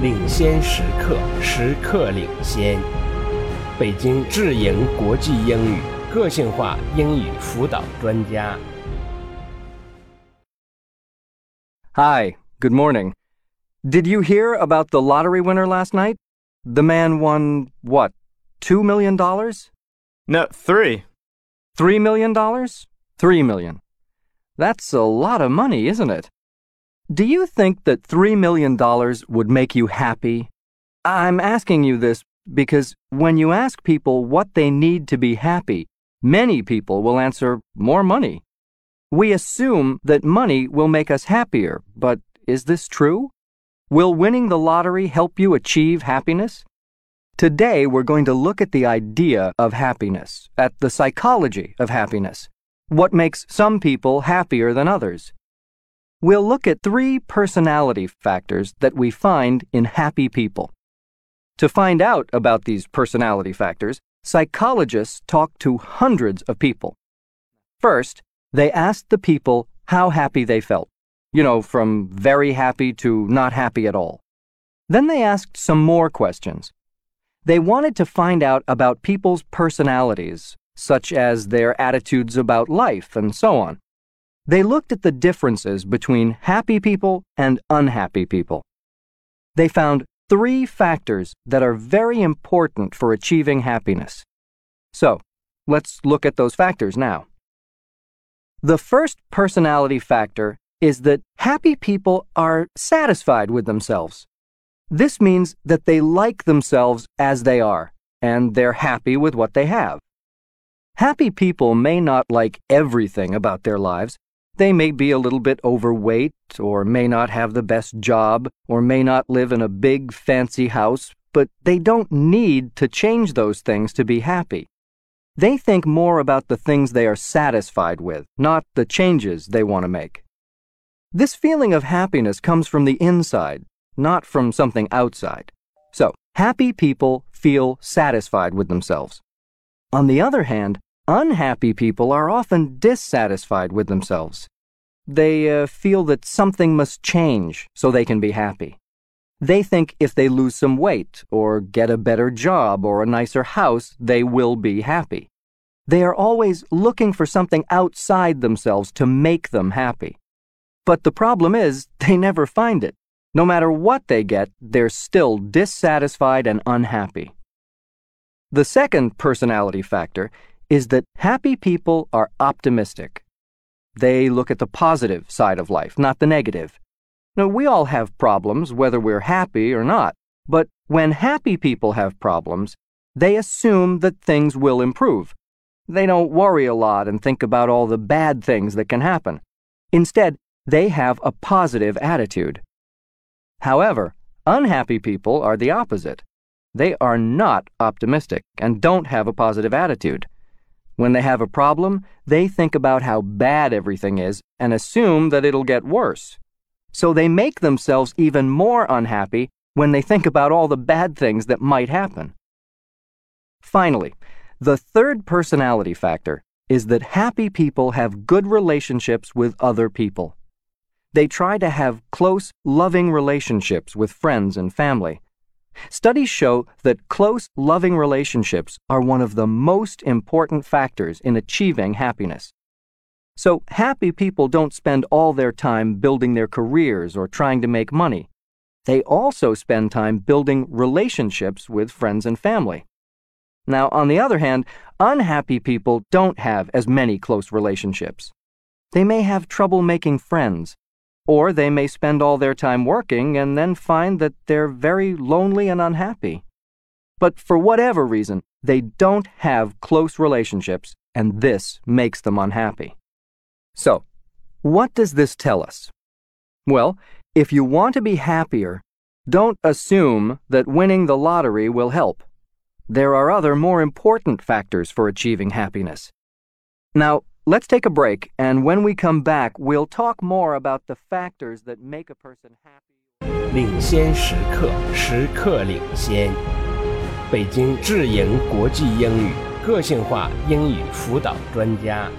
领先时刻，时刻领先。北京智盈国际英语个性化英语辅导专家。Hi, good morning. Did you hear about the lottery winner last night? The man won, what, $2 million? No, three. $3 million? $3 million. That's a lot of money, isn't it? Do you think that $3 million would make you happy? I'm asking you this because when you ask people what they need to be happy, many people will answer more money. We assume that money will make us happier, but is this true? Will winning the lottery help you achieve happiness? Today, we're going to look at the idea of happiness, at the psychology of happiness, what makes some people happier than others. We'll look at three personality factors that we find in happy people. To find out about these personality factors, psychologists talk to hundreds of people. First, they asked the people how happy they felt you know, from very happy to not happy at all. Then they asked some more questions. They wanted to find out about people's personalities, such as their attitudes about life and so on. They looked at the differences between happy people and unhappy people. They found three factors that are very important for achieving happiness. So, let's look at those factors now. The first personality factor is that happy people are satisfied with themselves. This means that they like themselves as they are, and they're happy with what they have. Happy people may not like everything about their lives. They may be a little bit overweight, or may not have the best job, or may not live in a big, fancy house, but they don't need to change those things to be happy. They think more about the things they are satisfied with, not the changes they want to make. This feeling of happiness comes from the inside, not from something outside. So, happy people feel satisfied with themselves. On the other hand, unhappy people are often dissatisfied with themselves. They uh, feel that something must change so they can be happy. They think if they lose some weight, or get a better job, or a nicer house, they will be happy. They are always looking for something outside themselves to make them happy. But the problem is, they never find it. No matter what they get, they're still dissatisfied and unhappy. The second personality factor is that happy people are optimistic. They look at the positive side of life, not the negative. Now, we all have problems, whether we're happy or not, but when happy people have problems, they assume that things will improve. They don't worry a lot and think about all the bad things that can happen. Instead, they have a positive attitude. However, unhappy people are the opposite. They are not optimistic and don't have a positive attitude. When they have a problem, they think about how bad everything is and assume that it'll get worse. So they make themselves even more unhappy when they think about all the bad things that might happen. Finally, the third personality factor is that happy people have good relationships with other people. They try to have close, loving relationships with friends and family. Studies show that close, loving relationships are one of the most important factors in achieving happiness. So, happy people don't spend all their time building their careers or trying to make money. They also spend time building relationships with friends and family. Now, on the other hand, unhappy people don't have as many close relationships. They may have trouble making friends, or they may spend all their time working and then find that they're very lonely and unhappy. But for whatever reason, they don't have close relationships, and this makes them unhappy. So, what does this tell us? Well, if you want to be happier, don't assume that winning the lottery will help. There are other more important factors for achieving happiness. Now, Let's take a break, and when we come back, we'll talk more about the factors that make a person happy. 领先时刻，时刻领先。北京智盈国际英语个性化英语辅导专家。